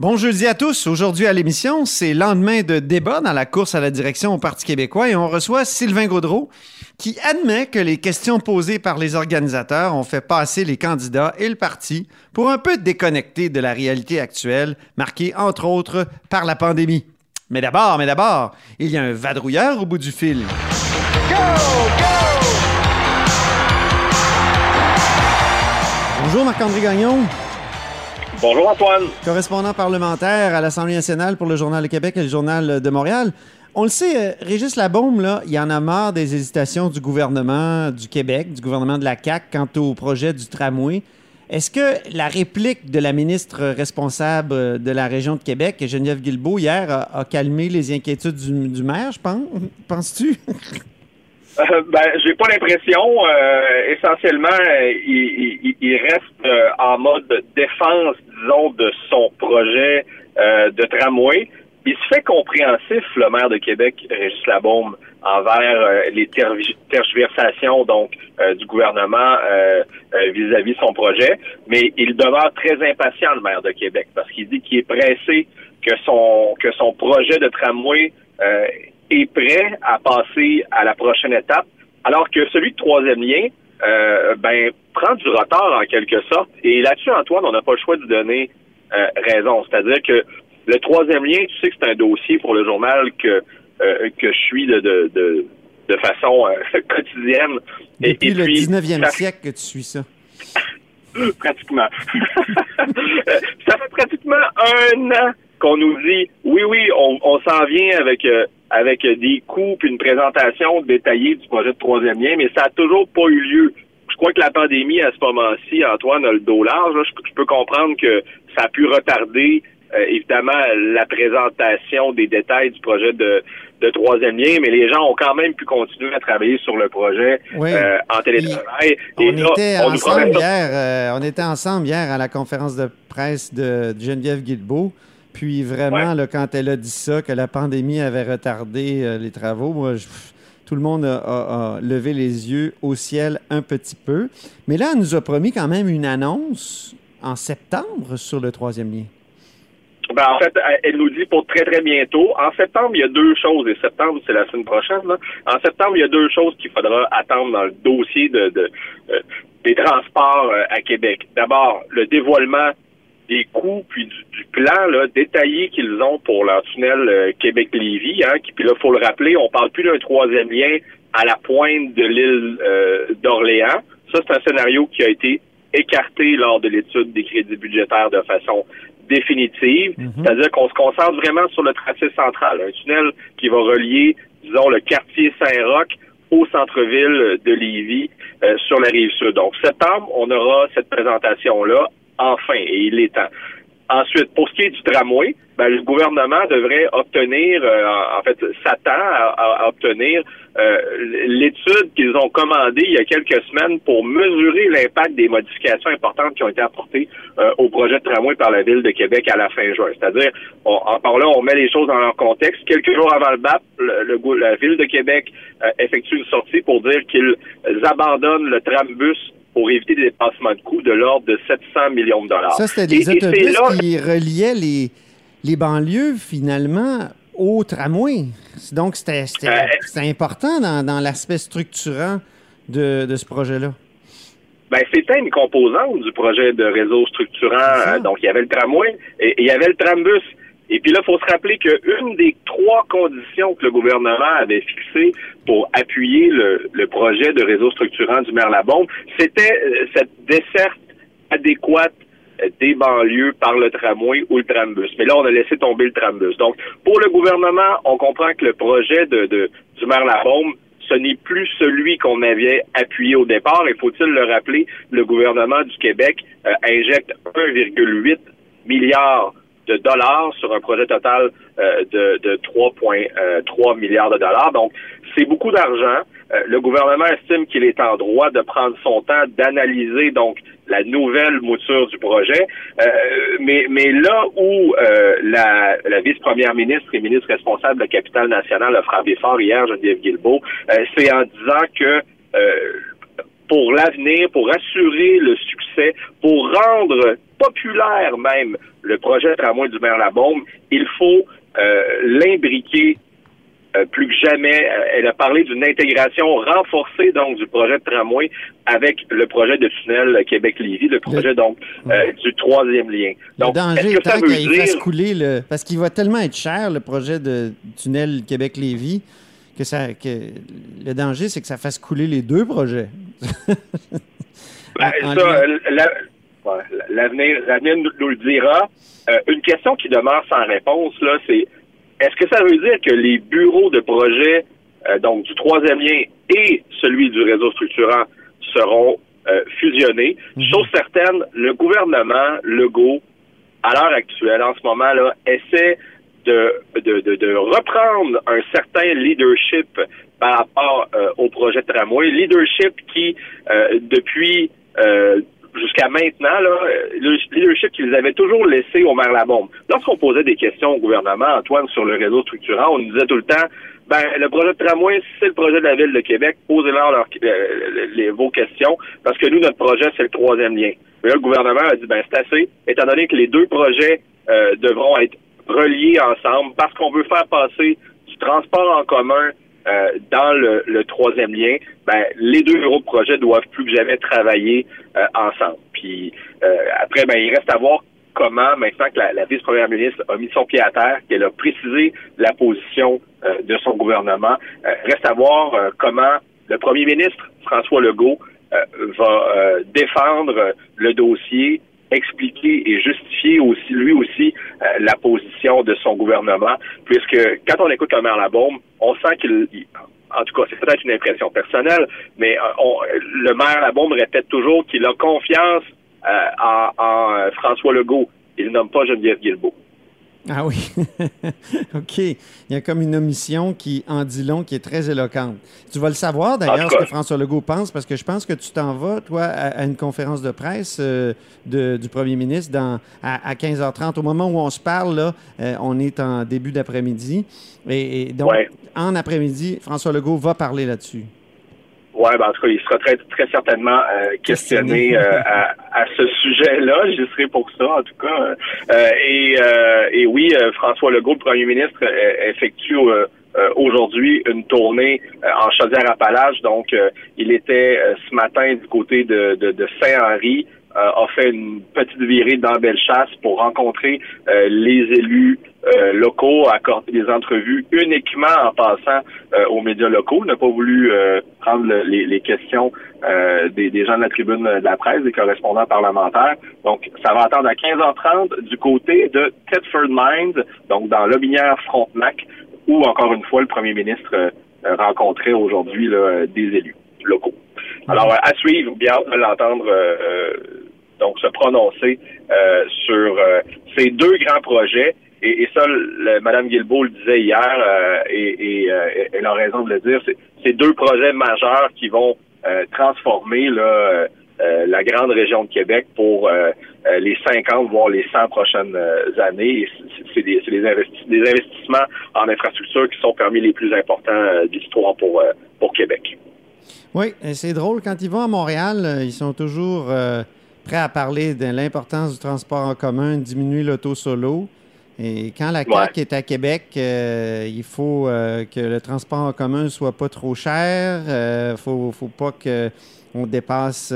Bon jeudi à tous. Aujourd'hui à l'émission, c'est lendemain de débat dans la course à la direction au Parti québécois et on reçoit Sylvain Gaudreau qui admet que les questions posées par les organisateurs ont fait passer les candidats et le parti pour un peu déconnecter de la réalité actuelle, marquée entre autres par la pandémie. Mais d'abord, mais d'abord, il y a un vadrouilleur au bout du fil. Go, go! Bonjour Marc-André Gagnon. Bonjour Antoine. Correspondant parlementaire à l'Assemblée nationale pour le Journal de Québec et le Journal de Montréal. On le sait, euh, Régis Labaume, là, il y en a marre des hésitations du gouvernement du Québec, du gouvernement de la CAQ quant au projet du tramway. Est-ce que la réplique de la ministre responsable de la région de Québec, Geneviève Guilbeault, hier, a, calmé les inquiétudes du, du maire, je pense? Penses-tu? Euh, ben, j'ai pas l'impression. Euh, essentiellement, il, reste euh, en mode défense, disons, de son projet de tramway. Il se fait compréhensif, le maire de Québec, Régis Labaume, envers les tergiversations donc du gouvernement vis-à-vis -vis son projet, mais il demeure très impatient, le maire de Québec, parce qu'il dit qu'il est pressé que son que son projet de tramway est prêt à passer à la prochaine étape, alors que celui de troisième lien, euh, ben, prend du retard en quelque sorte. Et là-dessus, Antoine, on n'a pas le choix de donner euh, raison. C'est-à-dire que le troisième lien, tu sais que c'est un dossier pour le journal que euh, que je suis de, de, de, façon quotidienne. Depuis et, le 19e siècle que tu suis ça. pratiquement. ça fait pratiquement un an qu'on nous dit oui, oui, on, on s'en vient avec avec des coûts puis une présentation détaillée du projet de troisième lien, mais ça a toujours pas eu lieu. Je crois que la pandémie, à ce moment-ci, Antoine a le dos large. Je, peux comprendre que ça a pu retarder euh, évidemment la présentation des détails du projet de, de troisième lien, mais les gens ont quand même pu continuer à travailler sur le projet euh, en télétravail. on, était ensemble hier, euh, on était ensemble hier à la conférence de presse de Geneviève Guilbeault. Puis vraiment, quand elle a dit ça, que la pandémie avait retardé euh, les travaux, moi, tout le monde a, levé les yeux au ciel un petit peu. Mais là, elle nous a promis quand même une annonce en septembre sur le troisième lien. Ben, en fait, elle nous dit pour très, très bientôt. En septembre, il y a deux choses, et septembre, c'est la semaine prochaine. En septembre, il y a deux choses qu'il faudra attendre dans le dossier de, euh, des transports euh, à Québec. D'abord, le dévoilement des coûts puis du, plan là, détaillé qu'ils ont pour leur tunnel euh, Québec-Lévis. Hein, puis là, faut le rappeler, on parle plus d'un troisième lien à la pointe de l'île euh, d'Orléans. Ça, c'est un scénario qui a été écarté lors de l'étude des crédits budgétaires de façon définitive. Mhm. C'est-à-dire qu'on se concentre vraiment sur le tracé central, un tunnel qui va relier, disons, le quartier Saint-Roch au centre-ville de Lévis euh, sur la rive sud. Donc, septembre, on aura cette présentation-là enfin, et il est temps. Ensuite, pour ce qui est du tramway, ben, le gouvernement devrait obtenir, euh, en fait, s'attend à, obtenir euh, l'étude qu'ils ont commandée il y a quelques semaines pour mesurer l'impact des modifications importantes qui ont été apportées euh, au projet de tramway par la Ville de Québec à la fin juin. C'est-à-dire, en parlant, on met les choses dans leur contexte. Quelques jours avant le BAP, le, la Ville de Québec effectue une sortie pour dire qu'ils abandonnent le trambus pour éviter des dépassements de coûts de l'ordre de 700 millions de dollars. Ça, c'était des autobus qui reliaient les, les banlieues, finalement, au tramway. Donc, c'était euh, important dans, dans l'aspect structurant de, de ce projet-là. Ben, c'était une composante du projet de réseau structurant. donc, il y avait le tramway et il y avait le trambus. Et puis là, il faut se rappeler qu'une des trois conditions que le gouvernement avait fixées pour appuyer le, projet de réseau structurant du maire Labombe, c'était euh, cette desserte adéquate euh, des banlieues par le tramway ou le trambus. Mais là, on a laissé tomber le trambus. Donc, pour le gouvernement, on comprend que le projet du maire Labombe, ce n'est plus celui qu'on avait appuyé au départ. Et faut-il le rappeler, le gouvernement du Québec euh, injecte 1,8 milliard de dollars sur un projet total euh, de, de 3,3 euh, milliards de dollars. Donc, c'est beaucoup d'argent. Euh, le gouvernement estime qu'il est en droit de prendre son temps d'analyser donc la nouvelle mouture du projet. mais, mais là où la, la vice-première ministre et ministre responsable de la capitale nationale a frappé fort hier, Geneviève Guilbeault, c'est en disant que pour l'avenir, pour assurer le succès, pour rendre populaire même le projet tramway du maire Labaume, il faut euh, l'imbriquer euh, plus que jamais. Euh, elle a parlé d'une intégration renforcée donc du projet de tramway avec le projet de tunnel Québec-Lévis, le projet donc du troisième lien. Donc, le danger étant qu'il couler le... Parce qu'il va tellement être cher, le projet de tunnel Québec-Lévis, que, ça, que le danger, c'est que ça fasse couler les deux projets. Ben, ça, l'avenir, nous, le dira. une question qui demeure sans réponse, là, c'est est-ce que ça veut dire que les bureaux de projet, euh, donc du troisième lien et celui du réseau structurant, seront euh, fusionnés? Mhm. Chose certaine, le gouvernement Legault, à l'heure actuelle, en ce moment, là, essaie de, de, de, reprendre un certain leadership par rapport euh, au projet de tramway. Leadership qui, depuis jusqu'à maintenant, là, le leadership qu'ils avaient toujours laissé au maire Labombe. Lorsqu'on posait des questions au gouvernement, Antoine, sur le réseau structurant, on nous disait tout le temps, ben, le projet de tramway, c'est le projet de la Ville de Québec, posez-leur euh, les, vos questions, parce que nous, notre projet, c'est le troisième lien. Mais là, le gouvernement a dit, ben, c'est assez, étant donné que les deux projets euh, devront être reliés ensemble, parce qu'on veut faire passer du transport en commun euh, dans le, troisième lien, ben, les deux bureaux de projet doivent plus que jamais travailler euh, ensemble. Puis euh, après, ben, il reste à voir comment, maintenant que la, vice-première ministre a mis son pied à terre, qu'elle a précisé la position de son gouvernement, reste à voir comment le premier ministre, François Legault, va défendre le dossier expliquer et justifier aussi lui aussi euh, la position de son gouvernement, puisque quand on écoute le maire Labaume, on sent qu'il en tout cas, c'est peut-être une impression personnelle, mais euh, le maire Labaume répète toujours qu'il a confiance euh, en, en François Legault. Il nomme pas Geneviève Guilbeault. Ah oui. OK. Il y a comme une omission qui en dit long, qui est très éloquente. Tu vas le savoir d'ailleurs, ce que François Legault pense, parce que je pense que tu t'en vas, toi, à, une conférence de presse euh, du premier ministre dans, à, 15h30. Au moment où on se parle, là, euh, on est en début d'après-midi. Et, donc, en après-midi, François Legault va parler là-dessus. Oui, ben en tout cas, il sera très, très certainement euh, questionné euh, à, à, ce sujet-là. J'y serai pour ça, en tout cas. Euh, et, et oui, François Legault, le premier ministre, effectue aujourd'hui une tournée en Chaudière-Appalaches. Donc, il était ce matin du côté de, de, de Saint-Henri. A fait une petite virée dans Bellechasse pour rencontrer les élus euh, locaux, accorder des entrevues uniquement en passant euh, aux médias locaux. N'a pas voulu euh, prendre les, les, questions des, des, gens de la tribune de la presse, des correspondants parlementaires. Donc, ça va attendre à 15h30 du côté de Thetford Mines, donc dans Lobinière-Frontenac, où, encore une fois, le premier ministre rencontrait aujourd'hui des élus locaux. Alors, à suivre, bien de l'entendre donc se prononcer sur ces deux grands projets et, et ça, le, Mme Guilbeault le disait hier, euh, et, et euh, elle a raison de le dire, c'est deux projets majeurs qui vont euh, transformer là, la grande région de Québec pour les 50, voire les 100 prochaines années. C'est des, des, des, investissements en infrastructure qui sont parmi les plus importants d'histoire pour, pour Québec. Oui, c'est drôle. Quand ils vont à Montréal, ils sont toujours prêts à parler de l'importance du transport en commun, diminuer l'auto solo. Et quand la CAQ est à Québec, euh, il faut euh, que le transport en commun soit pas trop cher. Il euh, ne faut, faut, pas qu'on dépasse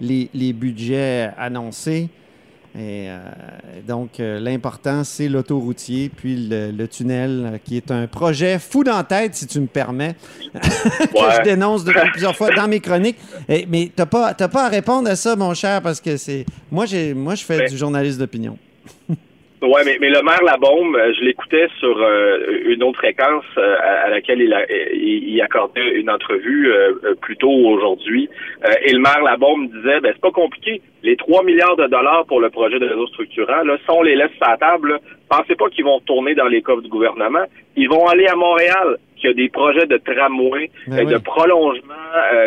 les, les, budgets annoncés. Et donc, l'important, c'est l'autoroutier, puis le, tunnel, qui est un projet fou dans la tête, si tu me permets, que je dénonce depuis plusieurs fois dans mes chroniques. mais tu n'as pas, pas à répondre à ça, mon cher, parce que c'est moi, moi, je fais du journaliste d'opinion. Oui, mais, mais le maire Labaume, euh, je l'écoutais sur euh, une autre fréquence euh, à, laquelle il, a, il, accordait une entrevue plus tôt aujourd'hui. et le maire Labaume disait, ben c'est pas compliqué. Les 3 milliards de dollars pour le projet de réseau structurant, là, si on les laisse sur la table, pensez pas qu'ils vont tourner dans les coffres du gouvernement. Ils vont aller à Montréal, qui a des projets de tramway, ben de prolongement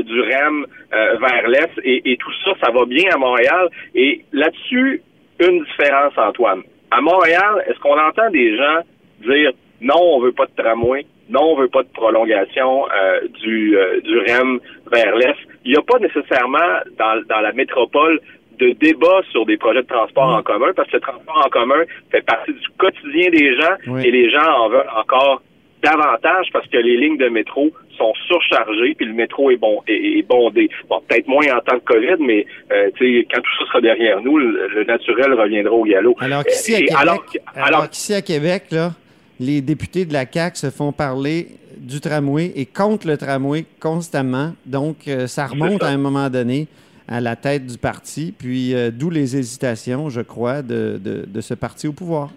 du REM vers l'Est. Et, et tout ça, ça va bien à Montréal. Et là-dessus, une différence, Antoine à Montréal, est-ce qu'on entend des gens dire non, on veut pas de tramway, non, on veut pas de prolongation euh, du, euh, du REM vers l'Est? il n'y a pas nécessairement dans, dans la métropole de débat sur des projets de transport en commun parce que le transport en commun fait partie du quotidien des gens et les gens en veulent encore davantage parce que les lignes de métro sont surchargées puis le métro est bon est, bondé. Bon, peut-être moins en temps de Covid, mais euh, quand tout ça sera derrière nous, le, naturel reviendra au galop. Alors qu'ici à Québec, alors, alors, à Québec, là, les députés de la CAQ se font parler du tramway et contre le tramway constamment. Donc, euh, ça remonte à un moment donné à la tête du parti, puis euh, d'où les hésitations, je crois, de, de, ce parti au pouvoir.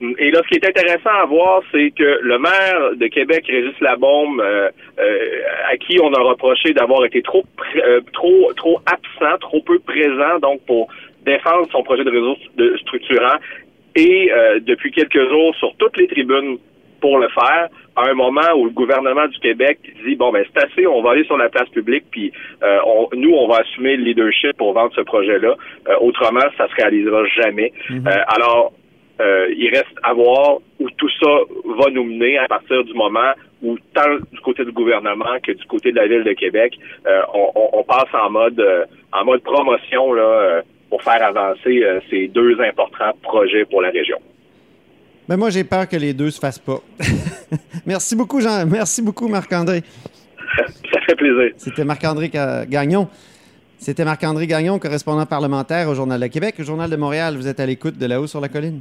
Et là, ce qui est intéressant à voir, c'est que le maire de Québec, Régis Labaume, euh, à qui on a reproché d'avoir été trop, trop, trop absent, trop peu présent, donc pour défendre son projet de réseau structurant, et depuis quelques jours sur toutes les tribunes pour le faire à un moment où le gouvernement du Québec dit bon ben c'est assez, on va aller sur la place publique puis euh, on, nous on va assumer le leadership pour vendre ce projet-là. Euh, autrement, ça se réalisera jamais. Mhm. Euh, alors il reste à voir où tout ça va nous mener à partir du moment où tant du côté du gouvernement que du côté de la ville de Québec, on, on, passe en mode en mode promotion là pour faire avancer ces deux importants projets pour la région. Mais moi, j'ai peur que les deux se fassent pas. merci beaucoup, Jean. Merci beaucoup, Marc-André. Ça fait plaisir. C'était Marc-André Gagnon. C'était Marc-André Gagnon, correspondant parlementaire au Journal de Québec. Au Journal de Montréal, vous êtes à l'écoute de là-haut sur la colline.